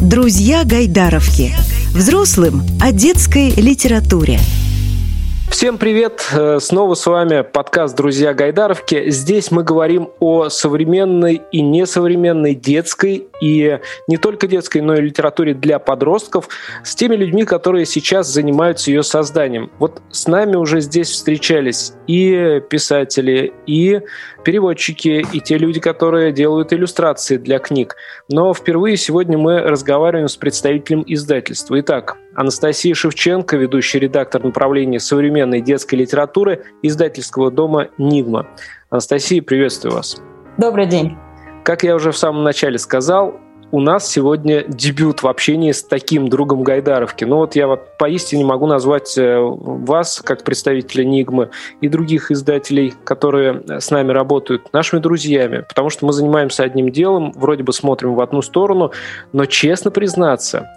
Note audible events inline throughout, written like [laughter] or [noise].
Друзья Гайдаровки. Взрослым о детской литературе. Всем привет! Э, снова с вами подкаст «Друзья Гайдаровки». Здесь мы говорим о современной и несовременной детской и не только детской, но и литературе для подростков с теми людьми, которые сейчас занимаются ее созданием. Вот с нами уже здесь встречались и писатели, и переводчики, и те люди, которые делают иллюстрации для книг. Но впервые сегодня мы разговариваем с представителем издательства. Итак, Анастасия Шевченко, ведущий редактор направления современной детской литературы издательского дома «Нигма». Анастасия, приветствую вас. Добрый день. Как я уже в самом начале сказал, у нас сегодня дебют в общении с таким другом Гайдаровки. Ну вот я вот поистине могу назвать э, вас, как представителя Нигмы, и других издателей, которые с нами работают, нашими друзьями, потому что мы занимаемся одним делом, вроде бы смотрим в одну сторону, но честно признаться,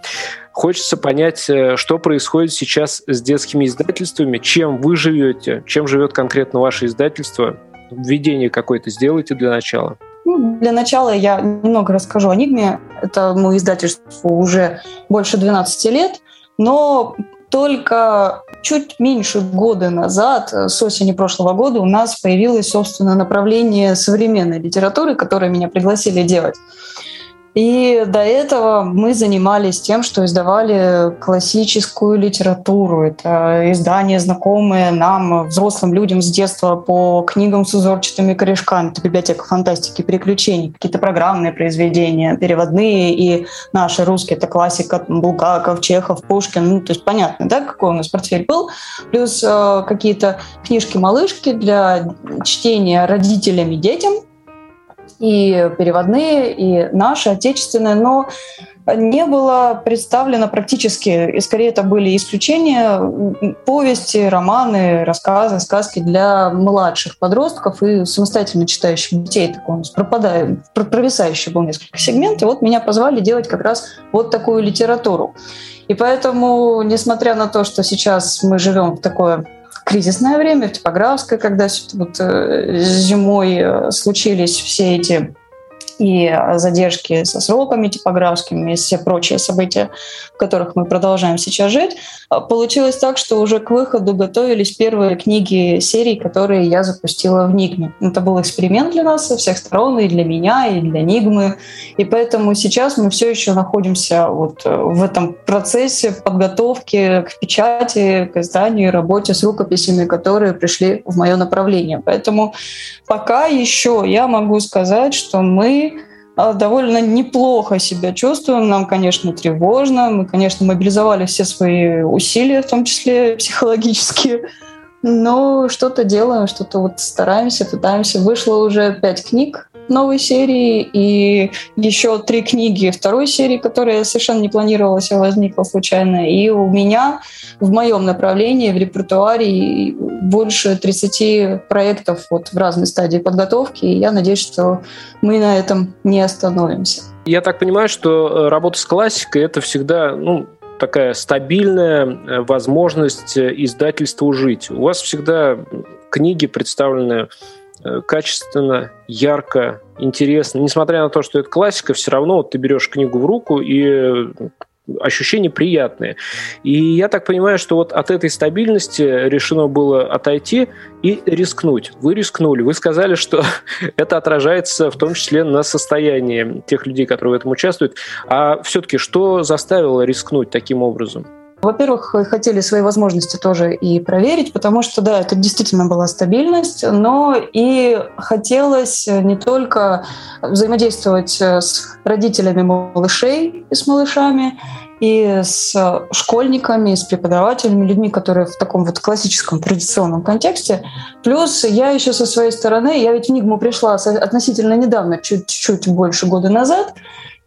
Хочется понять, э, что происходит сейчас с детскими издательствами, чем вы живете, чем живет конкретно ваше издательство. Введение какое-то сделайте для начала. Ну, для начала я немного расскажу о Нигме. Это мое издательство уже больше 12 лет, но только чуть меньше года назад, с осени прошлого года, у нас появилось, собственно, направление современной литературы, которое меня пригласили делать. И до этого мы занимались тем, что издавали классическую литературу. Это издания, знакомые нам, взрослым людям с детства по книгам с узорчатыми корешками. Это библиотека фантастики, приключений, какие-то программные произведения, переводные и наши русские. Это классика Булгаков, Чехов, Пушкин. Ну, то есть понятно, да, какой у нас портфель был. Плюс э, какие-то книжки-малышки для чтения родителям и детям – и переводные, и наши, отечественные, но не было представлено практически, и скорее это были исключения, повести, романы, рассказы, сказки для младших подростков и самостоятельно читающих детей. Такой у нас пропадает, провисающий был несколько сегментов. Вот меня позвали делать как раз вот такую литературу. И поэтому, несмотря на то, что сейчас мы живем в такое кризисное время, в типографское, когда вот, э, зимой э, случились все эти и задержки со сроками типографскими, и все прочие события, в которых мы продолжаем сейчас жить. А получилось так, что уже к выходу готовились первые книги серий, которые я запустила в Нигме. Это был эксперимент для нас со всех сторон, и для меня, и для Нигмы. И поэтому сейчас мы все еще находимся вот э, в этом процессе подготовки к печати, к изданию, работе с рукописями, которые пришли в мое направление. Поэтому пока еще я могу сказать, что мы довольно неплохо себя чувствуем. Нам, конечно, тревожно. Мы, конечно, мобилизовали все свои усилия, в том числе [laughs] психологические. Но что-то делаем, что-то вот стараемся, пытаемся. Вышло уже пять книг новой серии и еще три книги второй серии, которые совершенно не планировалась, а возникла случайно. И у меня в моем направлении, в репертуаре больше 30 проектов вот в разной стадии подготовки. И я надеюсь, что мы на этом не остановимся. Я так понимаю, что э, работа с классикой – это всегда ну, такая стабильная э, возможность э, издательству жить. У вас всегда книги представлены качественно, ярко, интересно. Несмотря на то, что это классика, все равно вот ты берешь книгу в руку и э, ощущения приятные. И я так понимаю, что вот от этой стабильности решено было отойти и рискнуть. Вы рискнули. Вы сказали, что [laughs] это отражается в том числе на состоянии тех людей, которые в этом участвуют. А все-таки что заставило рискнуть таким образом? Во-первых, хотели свои возможности тоже и проверить, потому что, да, это действительно была стабильность, но и хотелось не только взаимодействовать с родителями малышей и с малышами, и с школьниками, и с преподавателями, людьми, которые в таком вот классическом традиционном контексте. Плюс я еще со своей стороны, я ведь в Нигму пришла относительно недавно, чуть-чуть больше года назад,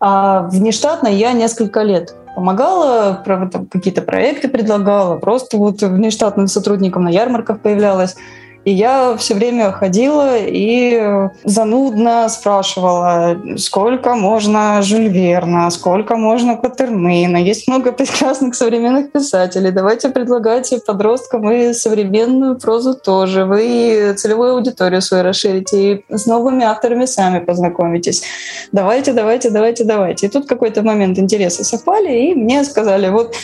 а внештатно я несколько лет помогала, какие-то проекты предлагала, просто вот внештатным сотрудникам на ярмарках появлялась. И я все время ходила и занудно спрашивала, сколько можно Жюль Верна, сколько можно Катермейна. Есть много прекрасных современных писателей. Давайте предлагайте подросткам и современную прозу тоже. Вы целевую аудиторию свою расширите и с новыми авторами сами познакомитесь. Давайте, давайте, давайте, давайте. И тут какой-то момент интереса совпали, и мне сказали, вот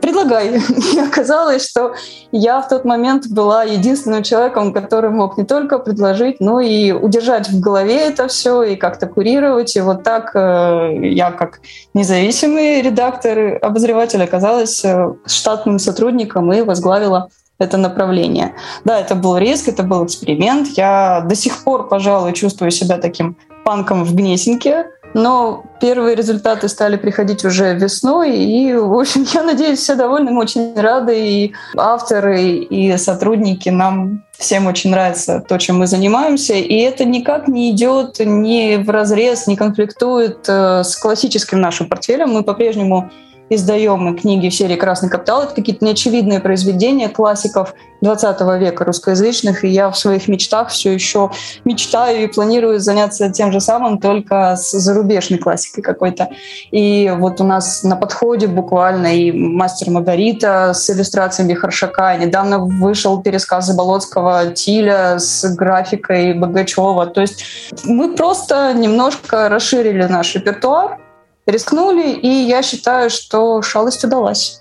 предлагай. [laughs] И оказалось, что я в тот момент была единственным человеком, который мог не только предложить, но и удержать в голове это все и как-то курировать. И вот так э, я, как независимый редактор, обозреватель, оказалась э, штатным сотрудником и возглавила это направление. Да, это был риск, это был эксперимент. Я до сих пор, пожалуй, чувствую себя таким панком в Гнесинке, но первые результаты стали приходить уже весной, и, в общем, [laughs] я надеюсь, все довольны, мы очень рады, и авторы, и сотрудники, нам всем очень нравится то, чем мы занимаемся, и это никак не идет ни в разрез, не конфликтует э, с классическим нашим портфелем. Мы по-прежнему издаем книги в серии «Красный капитал». Это какие-то неочевидные произведения классиков 20 века русскоязычных, и я в своих мечтах все еще мечтаю и планирую заняться тем же самым, только с зарубежной классикой какой-то. И вот у нас на подходе буквально и «Мастер Маргарита» с иллюстрациями Харшака, недавно вышел пересказ Заболоцкого «Тиля» с графикой Богачева. То есть мы просто немножко расширили наш репертуар, рискнули, и я считаю, что шалость удалась.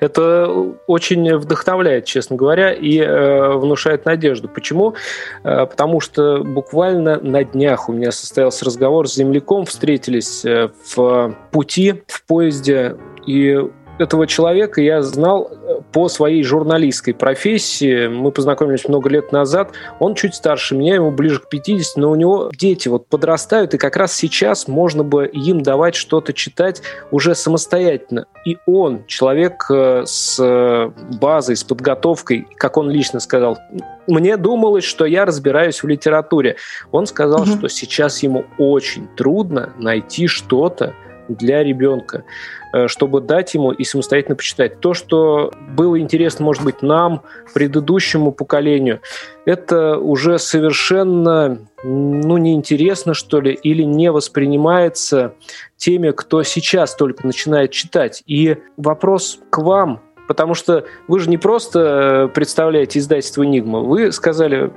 Это очень вдохновляет, честно говоря, и э, внушает надежду. Почему? Э, потому что буквально на днях у меня состоялся разговор с земляком, встретились э, в пути, в поезде, и этого человека я знал э, по своей журналистской профессии. Мы познакомились много лет назад. Он чуть старше меня, ему ближе к 50, но у него дети вот подрастают, и как раз сейчас можно бы им давать что-то читать уже самостоятельно. И он, человек э, с э, базой, с подготовкой, как он лично сказал, мне думалось, что я разбираюсь в литературе. Он сказал, угу. что сейчас ему очень трудно найти что-то для ребенка. Э, чтобы дать ему и самостоятельно почитать. То, что было интересно, может быть, нам, предыдущему поколению, это уже совершенно ну, неинтересно, что ли, или не воспринимается теми, кто сейчас только начинает читать. И вопрос к вам, потому что вы же не просто э, представляете издательство «Энигма», вы сказали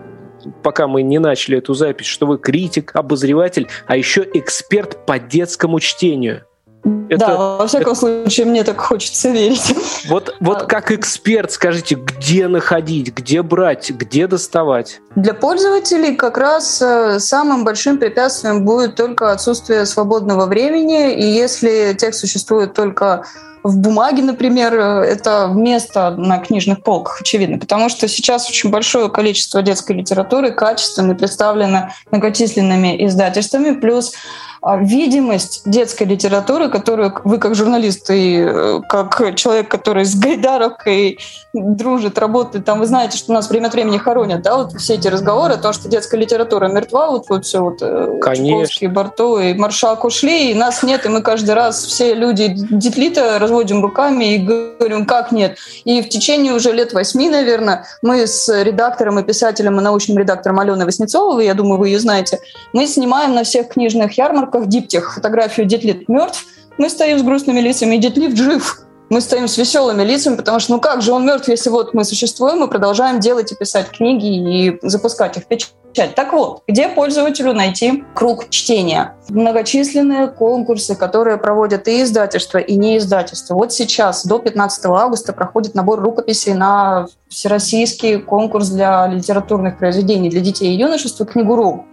пока мы не начали эту запись, что вы критик, обозреватель, а еще эксперт по детскому чтению. Это, да, во всяком это... случае, мне так хочется верить. [laughs] Вот, вот а... как эксперт скажите, где находить, где брать, где доставать? Для пользователей как раз э, самым большим препятствием будет только отсутствие свободного времени. И если текст существует только в бумаге, например, э, это место на книжных полках, очевидно, потому что сейчас очень большое количество детской литературы качественно представлено многочисленными издательствами, плюс видимость детской литературы, которую вы как журналист и э, как человек, который с Гайдаровкой дружит, работает, там вы знаете, что у нас время от времени хоронят, да, вот все эти разговоры о том, что детская литература мертва, вот, вот все вот э, Чуковский, Барту и Маршак ушли, и нас нет, и мы каждый раз все люди детлита разводим руками и говорим, как нет. И в течение уже лет восьми, наверное, мы с редактором и писателем и научным редактором Аленой Васнецовой, я думаю, вы ее знаете, мы снимаем на всех книжных ярмарках ярмарках диптих фотографию Детлит мертв, мы стоим с грустными лицами, и Детлит жив. Мы стоим с веселыми лицами, потому что ну как же он мертв, если вот мы существуем, мы продолжаем делать и писать книги и запускать их в печать. Так вот, где пользователю найти круг чтения? Многочисленные конкурсы, которые проводят и издательства, и не издательства. Вот сейчас, до 15 августа, проходит набор рукописей на всероссийский конкурс для литературных произведений для детей и юношества «Книгуру».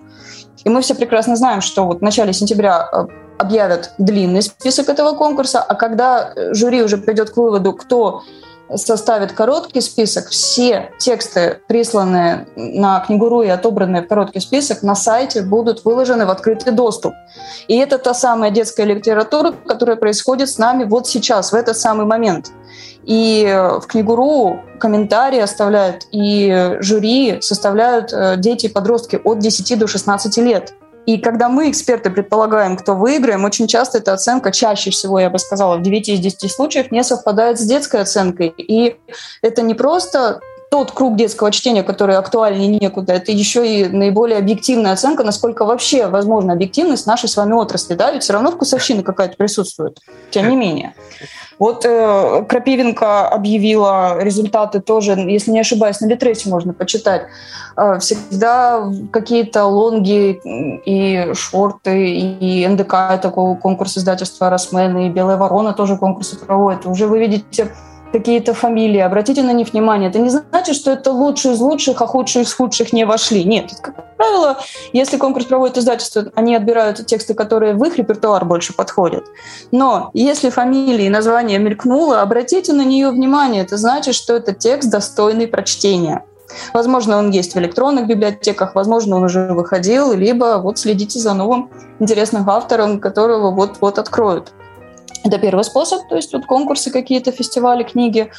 И мы все прекрасно знаем, что вот в начале сентября э, объявят длинный список этого конкурса, а когда э, жюри уже придет к выводу, кто составит короткий список, все тексты, присланные на книгуру и отобранные в короткий список, на сайте будут выложены в открытый доступ. И это та самая детская литература, которая происходит с нами вот сейчас, в этот самый момент. И э, в книгуру комментарии оставляют, и жюри составляют э, дети и подростки от 10 до 16 лет. И когда мы, эксперты, предполагаем, кто выиграем, очень часто эта оценка, чаще всего, я бы сказала, в 9 из 10 случаев не совпадает с детской оценкой. И это не просто тот круг детского чтения, который актуальнее некуда, это еще и наиболее объективная оценка, насколько вообще возможна объективность нашей с вами отрасли. Да? Ведь все равно вкусовщина какая-то присутствует, тем не менее. Вот э, Крапивенко объявила результаты тоже, если не ошибаюсь, на Литресе можно почитать. Э, всегда какие-то лонги и шорты, и НДК, такой конкурс издательства «Росмен», и «Белая ворона» тоже конкурсы проводят. Уже вы видите какие-то фамилии, обратите на них внимание. Это не значит, что это лучшие из лучших, а худшие из худших не вошли. Нет, как правило, если конкурс проводит издательство, они отбирают тексты, которые в их репертуар больше подходят. Но если фамилия и название мелькнуло, обратите на нее внимание. Это значит, что это текст достойный прочтения. Возможно, он есть в электронных библиотеках, возможно, он уже выходил, либо вот следите за новым интересным автором, которого вот-вот откроют. Это первый способ, то есть вот конкурсы какие-то, фестивали, книги.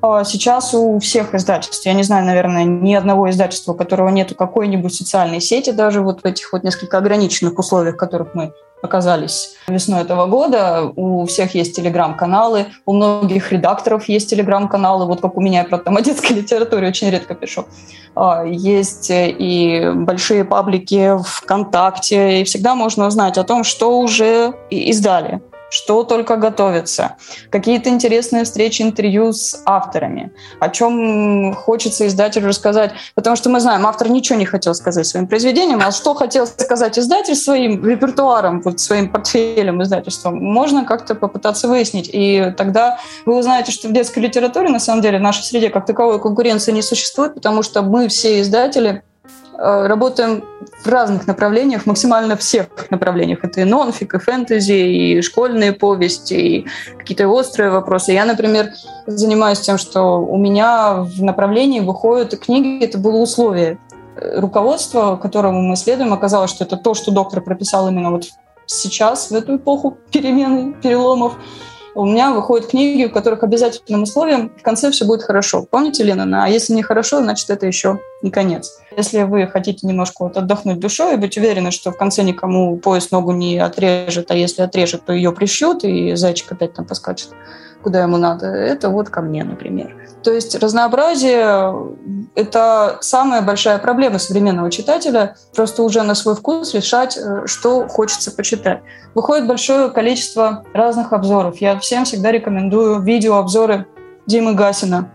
А сейчас у всех издательств, я не знаю, наверное, ни одного издательства, у которого нет какой-нибудь социальной сети, даже вот в этих вот несколько ограниченных условиях, в которых мы оказались весной этого года. У всех есть телеграм-каналы, у многих редакторов есть телеграм-каналы, вот как у меня, я, правда, там о детской литературе очень редко пишу. А, есть и большие паблики ВКонтакте, и всегда можно узнать о том, что уже издали что только готовится, какие-то интересные встречи, интервью с авторами, о чем хочется издателю рассказать. Потому что мы знаем, автор ничего не хотел сказать своим произведением, а что хотел сказать издатель своим репертуаром, вот своим портфелем издательством, можно как-то попытаться выяснить. И тогда вы узнаете, что в детской литературе, на самом деле, в нашей среде как таковой конкуренции не существует, потому что мы все издатели работаем в разных направлениях, максимально всех направлениях. Это и нонфик, и фэнтези, и школьные повести, и какие-то острые вопросы. Я, например, занимаюсь тем, что у меня в направлении выходят книги, это было условие. Э, руководство, которому мы следуем, оказалось, что это то, что доктор прописал именно вот сейчас, в эту эпоху перемены, переломов у меня выходят книги, в которых обязательным условием в конце все будет хорошо. Помните Ленина? А если не хорошо, значит, это еще не конец. Если вы хотите немножко вот отдохнуть душой и быть уверены, что в конце никому пояс ногу не отрежет, а если отрежет, то ее прищут, и зайчик опять там поскачет, куда ему надо, это вот ко мне, например. То есть разнообразие – это самая большая проблема современного читателя, просто уже на свой вкус решать, э, что хочется почитать. Выходит большое количество разных обзоров. Я всем всегда рекомендую видеообзоры Димы Гасина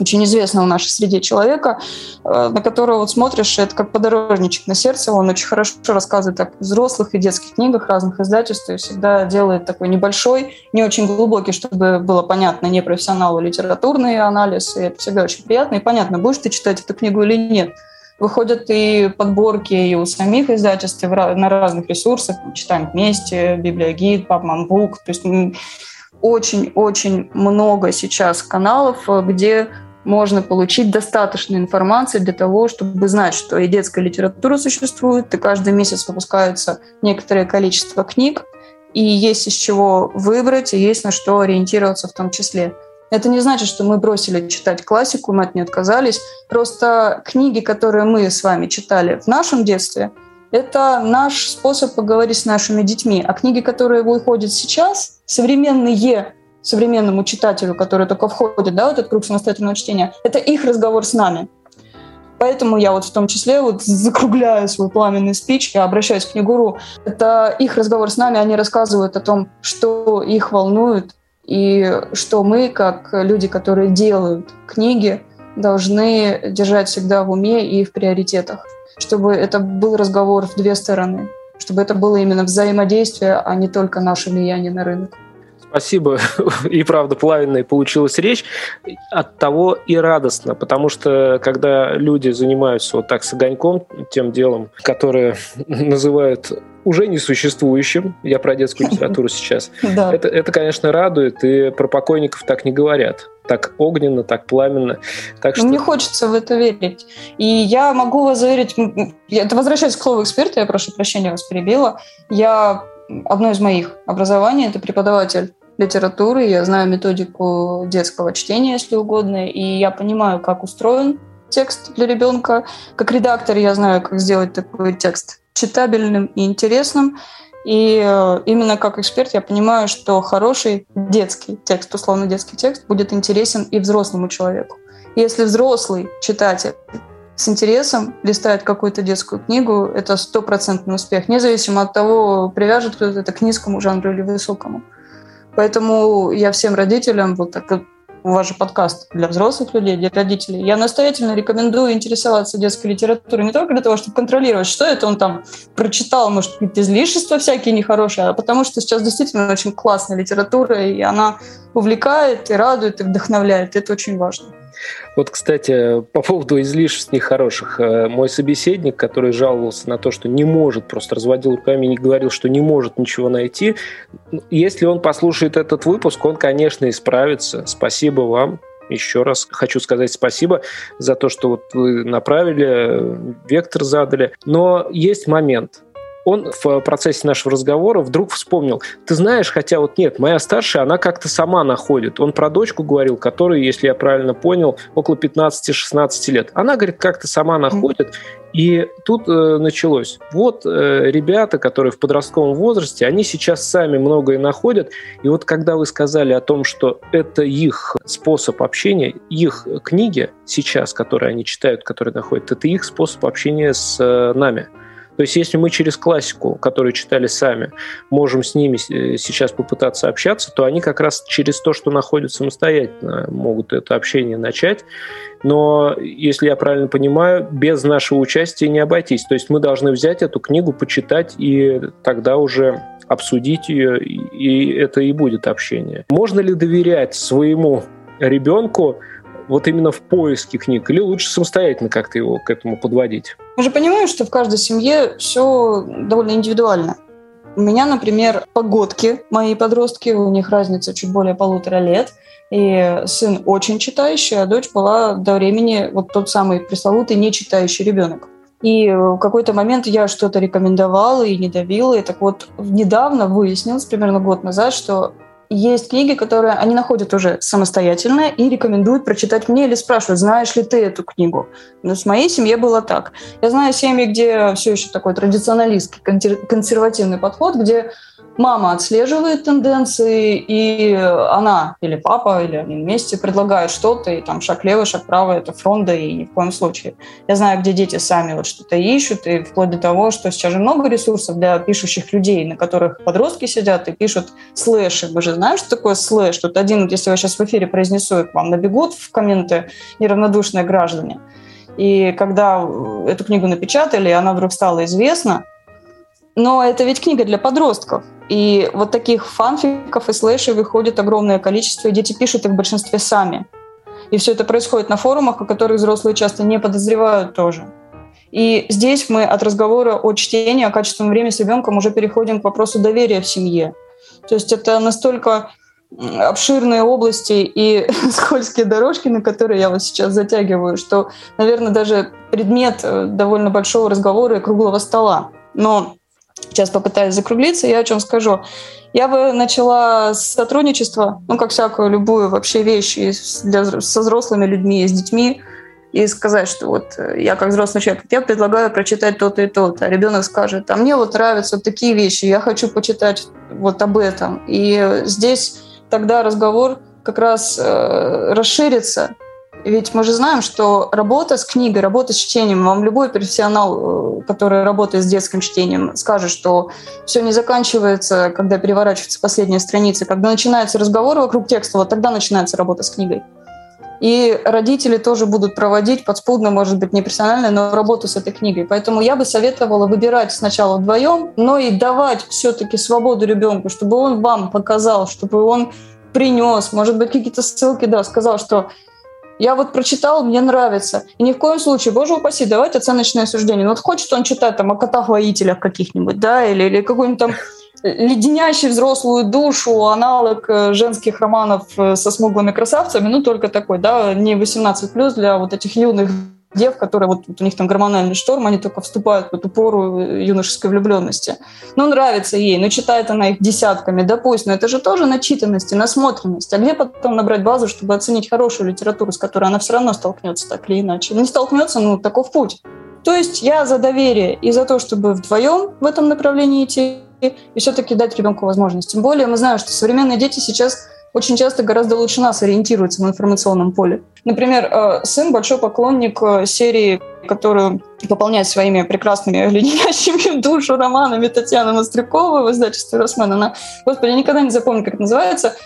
очень известного в нашей среде человека, э, на которого вот смотришь, это как подорожничек на сердце, он очень хорошо рассказывает о взрослых и детских книгах разных издательств, и всегда делает такой небольшой, не очень глубокий, чтобы было понятно не профессионалу литературный анализ, и это всегда очень приятно, и понятно, будешь ты читать эту книгу или нет. Выходят и подборки и у самих издательств, на разных ресурсах, читаем вместе, Библиогид, Папманбук, то есть очень-очень много сейчас каналов, где можно получить достаточно информации для того, чтобы знать, что и детская литература существует, и каждый месяц выпускается некоторое количество книг, и есть из чего выбрать, и есть на что ориентироваться в том числе. Это не значит, что мы бросили читать классику, мы от нее отказались. Просто книги, которые мы с вами читали в нашем детстве, это наш способ поговорить с нашими детьми. А книги, которые выходят сейчас, современные современному читателю, который только входит да, в этот круг самостоятельного чтения, это их разговор с нами. Поэтому я вот в том числе вот закругляю свой пламенный спич, я обращаюсь к Книгуру. Это их разговор с нами, они рассказывают о том, что их волнует, и что мы, как люди, которые делают книги, должны держать всегда в уме и в приоритетах, чтобы это был разговор в две стороны, чтобы это было именно взаимодействие, а не только наше влияние на рынок. Спасибо. [laughs] И правда, плавная получилась речь. От того и радостно, потому что когда люди занимаются вот так с огоньком, тем делом, которое [laughs] называют уже несуществующим, я про детскую [laughs] литературу сейчас, да. это, это, конечно, радует, и про покойников так не говорят. Так огненно, так пламенно. Так что... Мне хочется в это верить. И я могу вас заверить, это возвращаясь к слову эксперта, я прошу прощения, вас перебила, я одно из моих образований – это преподаватель литературы, я знаю методику детского чтения, если угодно, и я понимаю, как устроен текст для ребенка. Как редактор я знаю, как сделать такой текст читабельным и интересным. И э, именно как эксперт я понимаю, что хороший детский текст, условно детский текст, будет интересен и взрослому человеку. Если взрослый читатель с интересом листает какую-то детскую книгу, это стопроцентный успех, независимо от того, привяжет кто-то это к низкому жанру или высокому. Поэтому я всем родителям, вот так у вас же подкаст для взрослых людей, для родителей. Я настоятельно рекомендую интересоваться детской литературой не только для того, чтобы контролировать, что это он там прочитал, может, какие-то излишества всякие нехорошие, а потому что сейчас действительно очень классная литература, и она увлекает, и радует, и вдохновляет. Это очень важно. Вот, кстати, по поводу излишеств нехороших. Э, мой собеседник, который жаловался на то, что не может, просто разводил руками и говорил, что не может ничего найти, если он послушает этот выпуск, он, конечно, исправится. Спасибо вам. Еще раз хочу сказать спасибо за то, что вот вы направили, э, вектор задали. Но есть момент – он в процессе нашего разговора вдруг вспомнил, ты знаешь, хотя вот нет, моя старшая, она как-то сама находит. Он про дочку говорил, которой, если я правильно понял, около 15-16 лет. Она, говорит, как-то сама находит. И тут э, началось. Вот э, ребята, которые в подростковом возрасте, они сейчас сами многое находят. И вот когда вы сказали о том, что это их способ общения, их книги сейчас, которые они читают, которые находят, это их способ общения с э, нами. То есть если мы через классику, которую читали сами, можем с ними э, сейчас попытаться общаться, то они как раз через то, что находят самостоятельно, могут это общение начать. Но, если я правильно понимаю, без нашего участия не обойтись. То есть мы должны взять эту книгу, почитать и тогда уже обсудить ее, и это и будет общение. Можно ли доверять своему ребенку вот именно в поиске книг, или лучше самостоятельно как-то его к этому подводить? Мы же понимаем, что в каждой семье все довольно индивидуально. У меня, например, погодки, мои подростки, у них разница чуть более полутора лет, и сын очень читающий, а дочь была до времени вот тот самый пресловутый нечитающий ребенок. И в какой-то момент я что-то рекомендовала и не давила. И так вот, недавно выяснилось, примерно год назад, что есть книги, которые они находят уже самостоятельно и рекомендуют прочитать мне или спрашивают, знаешь ли ты эту книгу. Но с моей семьей было так. Я знаю семьи, где все еще такой традиционалистский, консервативный подход, где мама отслеживает тенденции, и она или папа, или они вместе предлагают что-то, и там шаг левый, шаг правый – это фронта, и ни в коем случае. Я знаю, где дети сами вот что-то ищут, и вплоть до того, что сейчас же много ресурсов для пишущих людей, на которых подростки сидят и пишут слэши. Вы же знаете, что такое слэш? Тут один, если я сейчас в эфире произнесу, к вам набегут в комменты неравнодушные граждане. И когда эту книгу напечатали, она вдруг стала известна, но это ведь книга для подростков. И вот таких фанфиков и слэшей выходит огромное количество, и дети пишут их в большинстве сами. И все это происходит на форумах, о которых взрослые часто не подозревают тоже. И здесь мы от разговора о чтении, о качественном времени с ребенком уже переходим к вопросу доверия в семье. То есть это настолько обширные области и [laughs] скользкие дорожки, на которые я вот сейчас затягиваю, что, наверное, даже предмет э, довольно большого разговора и круглого стола. Но Сейчас попытаюсь закруглиться. Я о чем скажу. Я бы начала с сотрудничества, ну, как всякую любую вообще вещь для, со взрослыми людьми, с детьми, и сказать, что вот э, я как взрослый человек, я предлагаю прочитать то-то и то-то. А ребенок скажет, а мне вот нравятся вот такие вещи, я хочу почитать вот об этом. И здесь тогда разговор как раз э, расширится, ведь мы же знаем, что работа с книгой, работа с чтением, вам любой профессионал, э, который работает с детским чтением, скажет, что все не заканчивается, когда переворачиваются последние страницы. Когда начинается разговор вокруг текста, вот тогда начинается работа с книгой. И родители тоже будут проводить подспудно, может быть, не профессионально, но работу с этой книгой. Поэтому я бы советовала выбирать сначала вдвоем, но и давать все-таки свободу ребенку, чтобы он вам показал, чтобы он принес, может быть, какие-то ссылки, да, сказал, что я вот прочитал, мне нравится. И ни в коем случае, боже упаси, давайте оценочное суждение. Ну, вот хочет он читать там о котах-воителях каких-нибудь, да, или, или какой-нибудь там леденящий взрослую душу аналог э, женских романов э, со смуглыми красавцами, ну, только такой, да, не 18+, для вот этих юных дев, которые вот, вот у них там гормональный шторм, они только вступают в эту пору юношеской влюбленности. Ну, нравится ей, но читает она их десятками, допустим, это же тоже начитанность и насмотренность. А где потом набрать базу, чтобы оценить хорошую литературу, с которой она все равно столкнется так или иначе? Не столкнется, ну, таков путь. То есть я за доверие и за то, чтобы вдвоем в этом направлении идти, и все-таки дать ребенку возможность. Тем более мы знаем, что современные дети сейчас очень часто гораздо лучше нас ориентируется в информационном поле. Например, э, сын большой поклонник э, серии, которую пополняет своими прекрасными [laughs] леденящими душу романами Татьяны Мостряковой в издательстве «Росмен». Она, господи, я никогда не запомню, как это называется.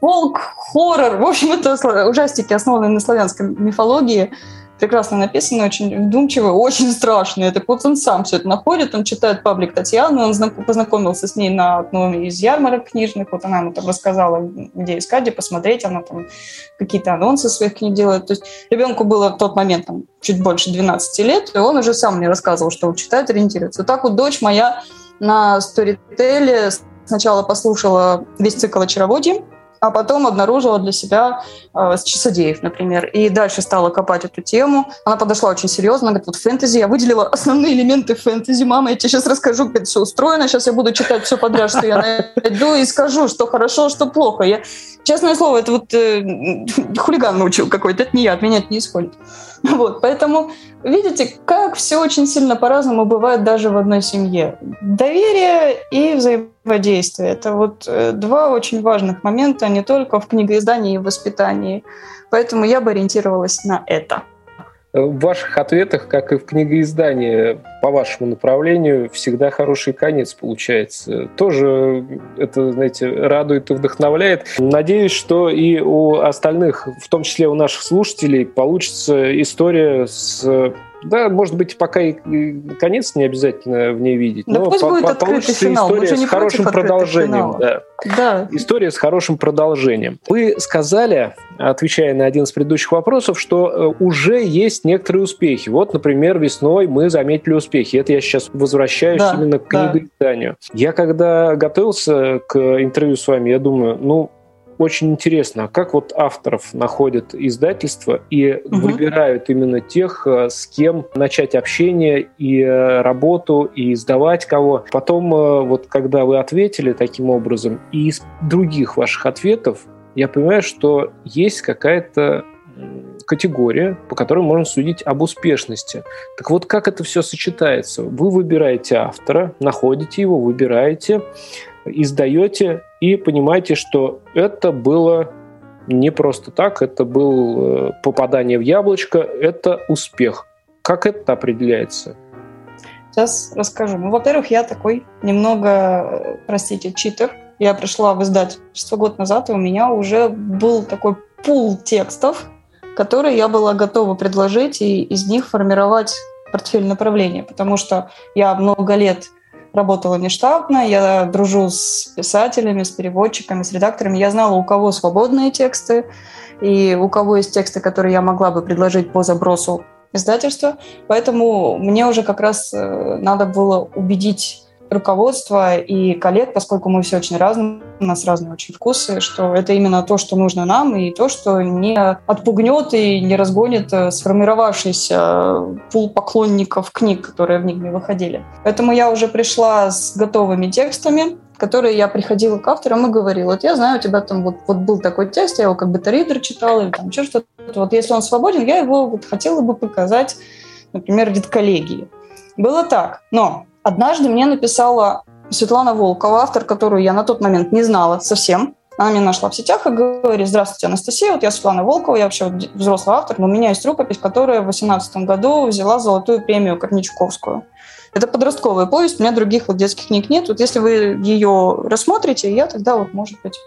Фолк, хоррор. В общем, это ужастики, основанные на славянской мифологии прекрасно написано, очень вдумчиво, очень [laughs] страшно. Вот он сам все это находит, он читает паблик Татьяны, он познакомился с ней на одном из ярмарок книжных, вот она ему там рассказала, где искать, где посмотреть, она там какие-то анонсы своих книг делает. То есть ребенку было в тот момент там, чуть больше 12 лет, и он уже сам мне рассказывал, что он читает, ориентируется. Вот так вот дочь моя на сторителе сначала послушала весь цикл «Очароводье», а потом обнаружила для себя э, часодеев, например, и дальше стала копать эту тему. Она подошла очень серьезно, говорит, вот фэнтези, я выделила основные элементы фэнтези. Мама, я тебе сейчас расскажу, как это все устроено, сейчас я буду читать все подряд, что я найду, и скажу, что хорошо, что плохо. Я, честное слово, это вот э, хулиган научил какой-то, это не я, от меня это не исходит. [laughs] Вот, поэтому видите, как все очень сильно по-разному бывает даже в одной семье. Доверие и взаимодействие – это вот э, два очень важных момента не только в книгоиздании и воспитании. Поэтому я бы ориентировалась на это. В ваших ответах, как и в книгоиздании, по вашему направлению, всегда хороший конец получается. Тоже это, знаете, радует и вдохновляет. Надеюсь, что и у остальных, в том числе у наших слушателей, получится история с да, может быть, пока и конец не обязательно в ней видеть, да но пусть по- будет получится финал. история с хорошим продолжением. Да. да. История с хорошим продолжением. Вы сказали, отвечая на один из предыдущих вопросов, что э, уже есть некоторые успехи. Вот, например, весной мы заметили успехи. Это я сейчас возвращаюсь да, именно к книгоизданию. Да. Я когда готовился к интервью с вами, я думаю, ну, очень интересно, а как вот авторов находят издательства и угу. выбирают именно тех, э, с кем начать общение и э, работу, и издавать кого. Потом, э, вот когда вы ответили таким образом, и из других ваших ответов я понимаю, что есть какая-то категория, по которой можно судить об успешности. Так вот, как это все сочетается? Вы выбираете автора, находите его, выбираете, издаете и понимаете, что это было не просто так, это был э, попадание в яблочко, это успех. Как это определяется? Сейчас расскажу. Ну, во-первых, я такой немного, простите, читер. Я пришла в издательство год назад, и у меня уже был такой пул текстов, которые я была готова предложить и из них формировать портфель направления, потому что я много лет работала нештатно, я дружу с писателями, с переводчиками, с редакторами. Я знала, у кого свободные тексты, и у кого есть тексты, которые я могла бы предложить по забросу издательства. Поэтому мне уже как раз э, надо было убедить руководства и коллег, поскольку мы все очень разные, у нас разные очень вкусы, что это именно то, что нужно нам, и то, что не отпугнет и не разгонит э, сформировавшийся пул поклонников книг, которые в них не выходили. Поэтому я уже пришла с готовыми текстами, которые я приходила к авторам и говорила, вот я знаю, у тебя там вот, вот был такой текст, я его как бета-ридер читала, или там еще что-то. Вот если он свободен, я его вот хотела бы показать, например, редколлегии. Было так. Но Однажды мне написала Светлана Волкова, автор, которую я на тот момент не знала совсем. Она меня нашла в сетях и говорит, здравствуйте, Анастасия, вот я Светлана Волкова, я вообще взрослый автор, но у меня есть рукопись, которая в 2018 году взяла золотую премию Корничковскую. Это подростковая повесть, у меня других вот детских книг нет. Вот если вы ее рассмотрите, я тогда вот, может быть,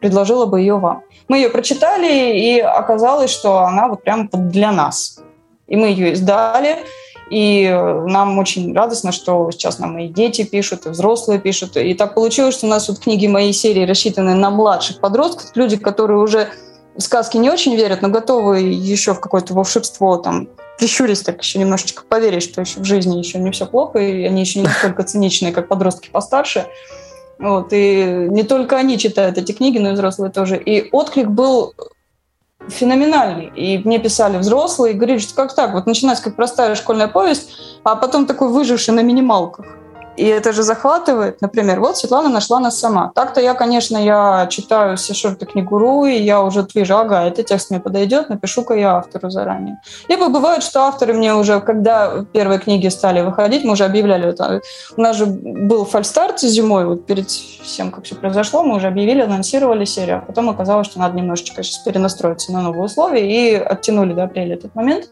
предложила бы ее вам. Мы ее прочитали, и оказалось, что она вот прям для нас. И мы ее издали, и нам очень радостно, что сейчас нам и дети пишут, и взрослые пишут. И так получилось, что у нас вот книги моей серии рассчитаны на младших подростков, люди, которые уже в сказки не очень верят, но готовы еще в какое-то волшебство там прищурись так еще немножечко поверить, что еще в жизни еще не все плохо, и они еще не настолько циничные, как подростки постарше. Вот, и не только они читают эти книги, но и взрослые тоже. И отклик был феноменальный. И мне писали взрослые, и говорили, что как так, вот начинается как простая школьная повесть, а потом такой выживший на минималках. И это же захватывает. Например, вот Светлана нашла нас сама. Так-то я, конечно, я читаю все шорты книгуру, и я уже вижу, ага, этот текст мне подойдет, напишу-ка я автору заранее. Либо бывает, что авторы мне уже, когда первые книги стали выходить, мы уже объявляли, это, у нас же был фальстарт зимой, вот перед всем, как все произошло, мы уже объявили, анонсировали серию, а потом оказалось, что надо немножечко сейчас перенастроиться на новые условия, и оттянули до апреля этот момент.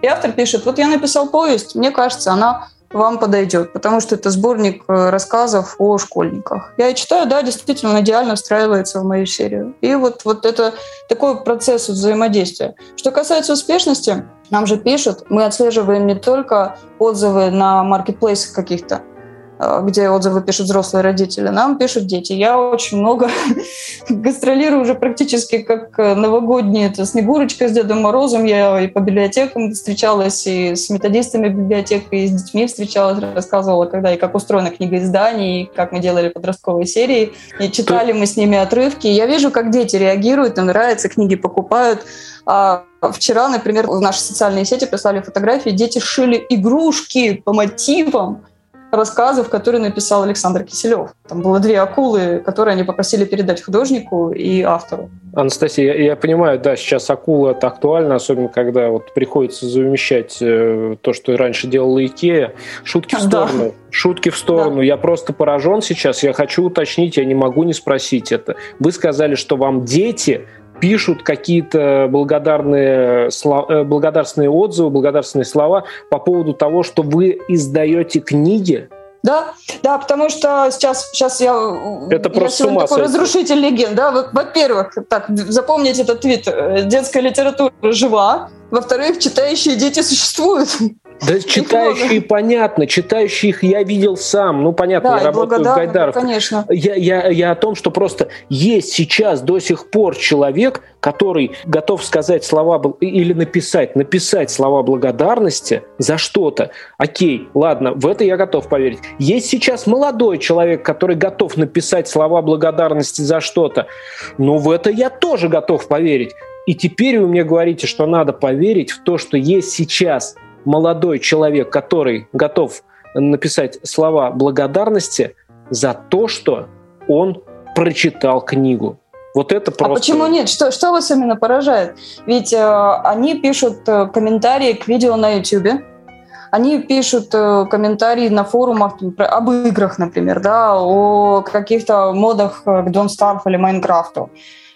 И автор пишет, вот я написал повесть, мне кажется, она вам подойдет, потому что это сборник э, рассказов о школьниках. Я читаю, да, действительно, идеально встраивается в мою серию. И вот, вот это такой процесс взаимодействия. Что касается успешности, нам же пишут, мы отслеживаем не только отзывы на маркетплейсах каких-то, где отзывы пишут взрослые родители, нам пишут дети. Я очень много [laughs] гастролирую уже практически как э, новогодние. Это Снегурочка с Дедом Морозом. Я и по библиотекам встречалась, и с методистами библиотек, и с детьми встречалась, рассказывала, когда и как устроена книга изданий, и как мы делали подростковые серии. И читали мы с ними отрывки. Я вижу, как дети реагируют, им нравится, книги покупают. А вчера, например, в наши социальные сети прислали фотографии, дети шили игрушки по мотивам рассказов, которые написал Александр Киселев. Там было две акулы, которые они попросили передать художнику и автору. Анастасия, я, я понимаю, да, сейчас акула это актуально, особенно когда вот приходится замещать э, то, что раньше делала Икея. Шутки в сторону. Да. Шутки в сторону. Да. Я просто поражен сейчас. Я хочу уточнить, я не могу не спросить это. Вы сказали, что вам дети пишут какие-то благодарные, э, благодарственные отзывы, благодарственные слова по поводу того, что вы издаете книги, да, да, потому что сейчас, сейчас я, это я просто такой сойти. разрушитель легенд. Да? Во-первых, так, запомните этот твит. Э, детская литература жива. Во-вторых, читающие дети существуют. Да читающие понятно, читающие их я видел сам. Ну, понятно, да, я работаю в Гайдаров. Конечно. Я, я, я о том, что просто есть сейчас до сих пор человек, который готов сказать слова или написать, написать слова благодарности за что-то. Окей, ладно, в это я готов поверить. Есть сейчас молодой человек, который готов написать слова благодарности за что-то. Но в это я тоже готов поверить. И теперь вы мне говорите, что надо поверить в то, что есть сейчас молодой человек, который готов написать слова благодарности за то, что он прочитал книгу. Вот это а просто... А почему нет? Что, что вас именно поражает? Ведь э, они пишут э, комментарии к видео на YouTube, они пишут э, комментарии на форумах об играх, например, да, о каких-то модах к Don't Starve или Майнкрафту.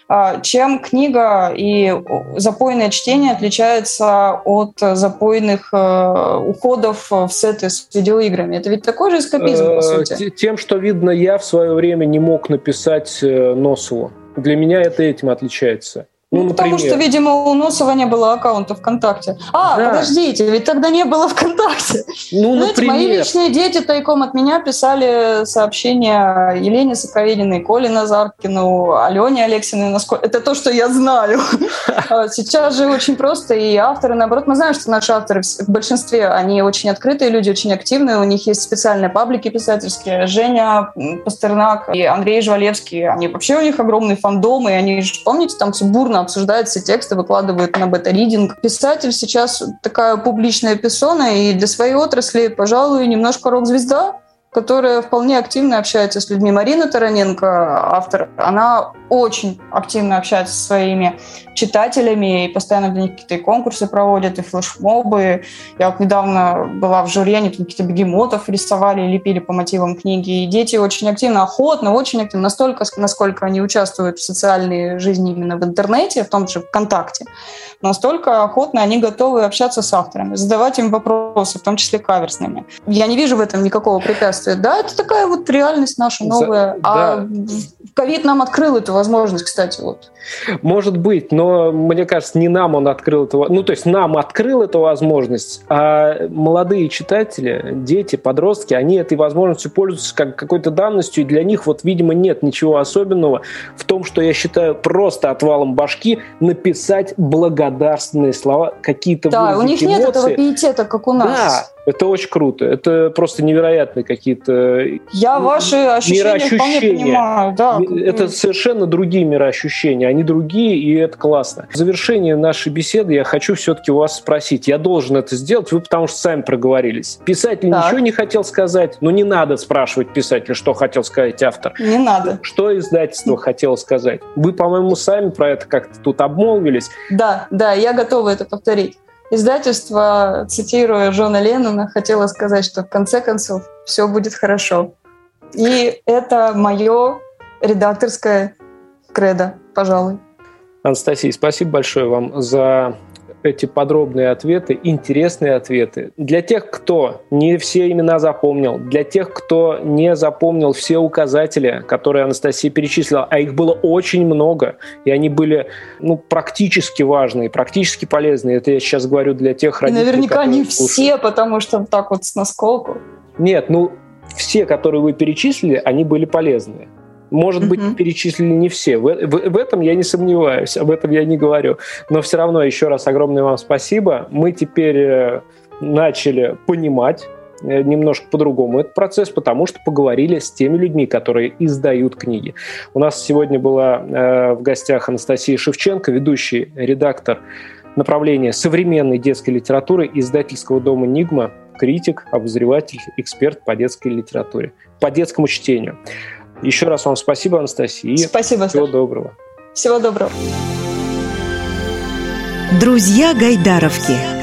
А, чем книга и запойное чтение отличается от запойных э, уходов в сеты с видеоиграми? Это ведь такой же эскапизм, по э, сути. Тем, что видно, я в свое время не мог написать э, Носову. Для меня это этим отличается. Ну, Потому что, видимо, у Носова не было аккаунта ВКонтакте. А, да. подождите, ведь тогда не было ВКонтакте. Ну, Знаете, например. мои личные дети тайком от меня писали сообщения Елене Соковединой, Коле Назаркину, Алене Алексиной. Насколько... Это то, что я знаю. [laughs] А сейчас же очень просто, и авторы, наоборот, мы знаем, что наши авторы в большинстве, они очень открытые люди, очень активные, у них есть специальные паблики писательские. Женя Пастернак и Андрей Жвалевский, они вообще у них огромные фандомы, и они же, помните, там все бурно обсуждают все тексты, выкладывают на бета-ридинг. Писатель сейчас такая публичная персона, и для своей отрасли, пожалуй, немножко рок-звезда, которая вполне активно общается с людьми. Марина Тараненко, автор, она очень активно общается со своими читателями и постоянно для них какие-то конкурсы проводят, и флешмобы. Я вот недавно была в жюри, они там какие-то бегемотов рисовали, лепили по мотивам книги. И дети очень активно, охотно, очень активно, настолько, насколько они участвуют в социальной жизни именно в интернете, в том же ВКонтакте, настолько охотно они готовы общаться с авторами, задавать им вопросы, в том числе каверсными. Я не вижу в этом никакого препятствия. Да, это такая вот реальность наша новая. За, а да. ковид нам открыл эту возможность, кстати. Вот. Может быть, но мне кажется, не нам он открыл это, ну то есть нам открыл эту возможность, а молодые читатели, дети, подростки, они этой возможностью пользуются как какой-то данностью, и для них вот, видимо, нет ничего особенного в том, что я считаю просто отвалом башки написать благодарственные слова, какие-то Да, у них эмоции. нет этого пиетета, как у нас. Да, Это очень круто. Это просто невероятные какие-то Я ваши ощущения вполне понимаю. Да. Это совершенно другие мироощущения. Они другие, и это классно. В завершение нашей беседы я хочу все-таки у вас спросить. Я должен это сделать, вы потому что сами проговорились. Писатель так. ничего не хотел сказать, но не надо спрашивать писателя, что хотел сказать автор. Не надо. Что издательство хотело сказать? Вы, по-моему, сами про это как-то тут обмолвились. Да, да, я готова это повторить. Издательство, цитируя Джона Леннона, хотело сказать, что в конце концов все будет хорошо. И это мое редакторское кредо, пожалуй. Анастасия, спасибо большое вам за эти подробные ответы, интересные ответы. Для тех, кто не все имена запомнил, для тех, кто не запомнил все указатели, которые Анастасия перечислила, а их было очень много, и они были ну, практически важные, практически полезные. Это я сейчас говорю для тех родителей, и Наверняка не слушают. все, потому что так вот с насколку. Нет, ну все, которые вы перечислили, они были полезные. Может быть, mm-hmm. перечислили не все. В, в, в этом я не сомневаюсь, об этом я не говорю. Но все равно еще раз огромное вам спасибо. Мы теперь э, начали понимать э, немножко по-другому этот процесс, потому что поговорили с теми людьми, которые издают книги. У нас сегодня была э, в гостях Анастасия Шевченко, ведущий редактор направления современной детской литературы издательского дома «Нигма», критик, обозреватель, эксперт по детской литературе, по детскому чтению. Еще раз вам спасибо, Анастасия. Спасибо. Всего доброго. Всего доброго. Друзья Гайдаровки.